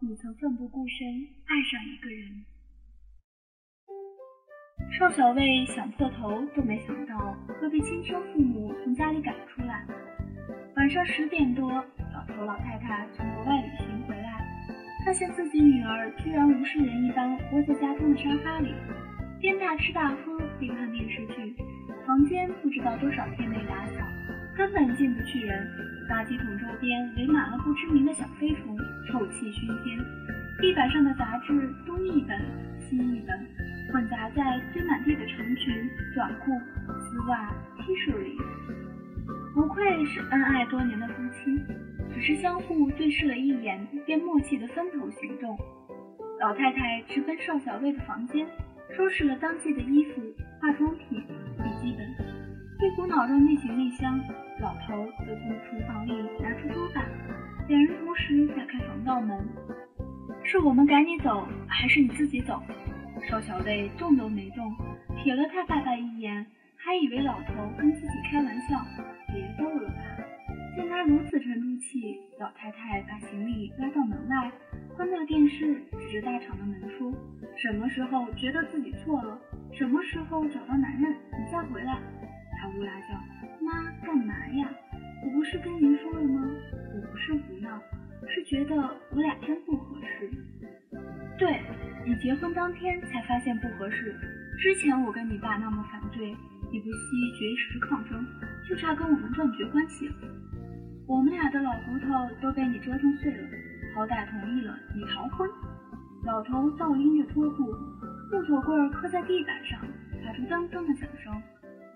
你曾奋不顾身爱上一个人。邵小卫想破头都没想到会被亲生父母从家里赶出来。晚上十点多，老头老太太从国外旅行回来，发现自己女儿居然无视人一般窝在家中的沙发里，边大吃大喝边看电视剧。房间不知道多少天没打扫，根本进不去人。垃圾桶周边围满了不知名的小飞虫，臭气熏天。地板上的杂志东一本西一本。混杂在堆满地的长裙、短裤、丝袜、T 恤里，不愧是恩爱多年的夫妻，只是相互对视了一眼，便默契的分头行动。老太太直奔邵小薇的房间，收拾了当季的衣服、化妆品、笔记本，一股脑扔进行李箱。老头则从厨房里拿出桌板，两人同时打开防盗门。是我们赶你走，还是你自己走？邵小贝动都没动，瞥了他爸爸一眼，还以为老头跟自己开玩笑，别逗了吧。见他如此沉住气，老太太把行李拉到门外，关掉电视，指着大厂的门说：“什么时候觉得自己错了，什么时候找到男人，你再回来。”他乌拉叫：“妈，干嘛呀？我不是跟您说了吗？我不是胡闹，是觉得我俩真不合适。”对。你结婚当天才发现不合适，之前我跟你爸那么反对，你不惜绝食抗争，就差跟我们断绝关系了。我们俩的老骨头都被你折腾碎了，好歹同意了你逃婚。老头倒拎着拖布，木头棍磕在地板上，发出当当的响声。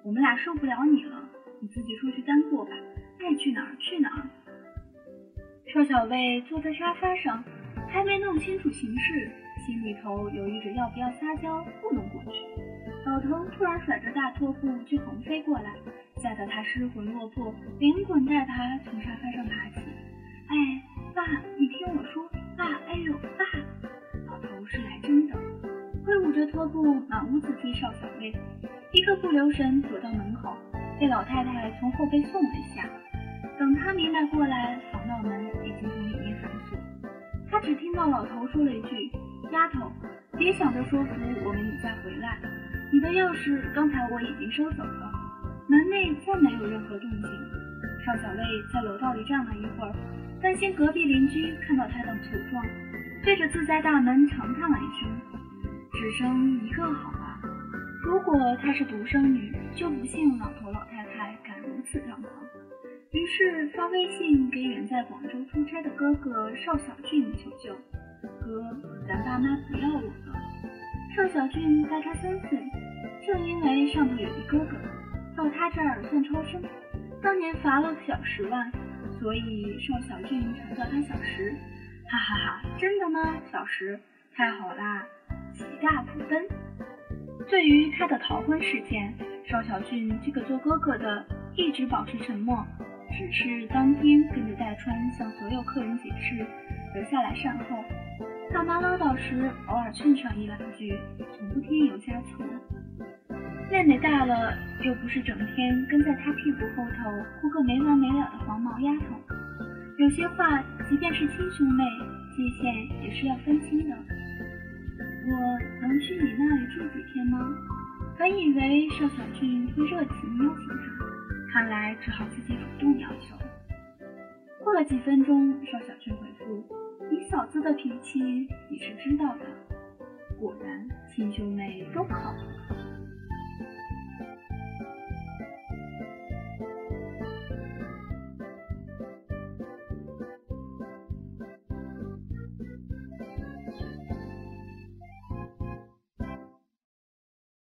我们俩受不了你了，你自己出去单过吧，爱去哪儿去哪儿。邵小薇坐在沙发上，还没弄清楚形势。心里头犹豫着要不要撒娇糊弄过去，老头突然甩着大拖布就横飞过来，吓得他失魂落魄，连滚带爬从沙发上爬起。哎，爸，你听我说，爸，哎呦，爸！老头是来真的，挥舞着拖布满屋子追邵小薇，一个不留神走到门口，被老太太从后背送了一下。等他明白过来，防盗门已经从里面反锁，他只听到老头说了一句。丫头，别想着说服我们你再回来。你的钥匙刚才我已经收走了。门内再没有任何动静。邵小薇在楼道里站了一会儿，担心隔壁邻居看到她的丑状，对着自家大门长叹了一声：“只生一个好！如果她是独生女，就不信老头老太太敢如此张狂。”于是发微信给远在广州出差的哥哥邵小俊求救。哥，咱爸妈不要我了。邵小俊大他三岁，正因为上头有一哥哥，到他这儿算超生。当年罚了小十万，所以邵小俊常叫他小石。哈哈哈，真的吗？小石，太好啦，喜大普奔。对于他的逃婚事件，邵小俊这个做哥哥的一直保持沉默，只是当天跟着戴川向所有客人解释，留下来善后。爸妈唠叨时，偶尔劝上一两句，从不添油加醋。妹妹大了，又不是整天跟在他屁股后头哭个没完没了的黄毛丫头。有些话，即便是亲兄妹，界限也是要分清的。我去你那里住几天吗？本以为邵小俊会热情邀请他，看来只好自己主动要求。过了几分钟，邵小俊回复。你嫂子的脾气你是知道的，果然亲兄妹都靠谱。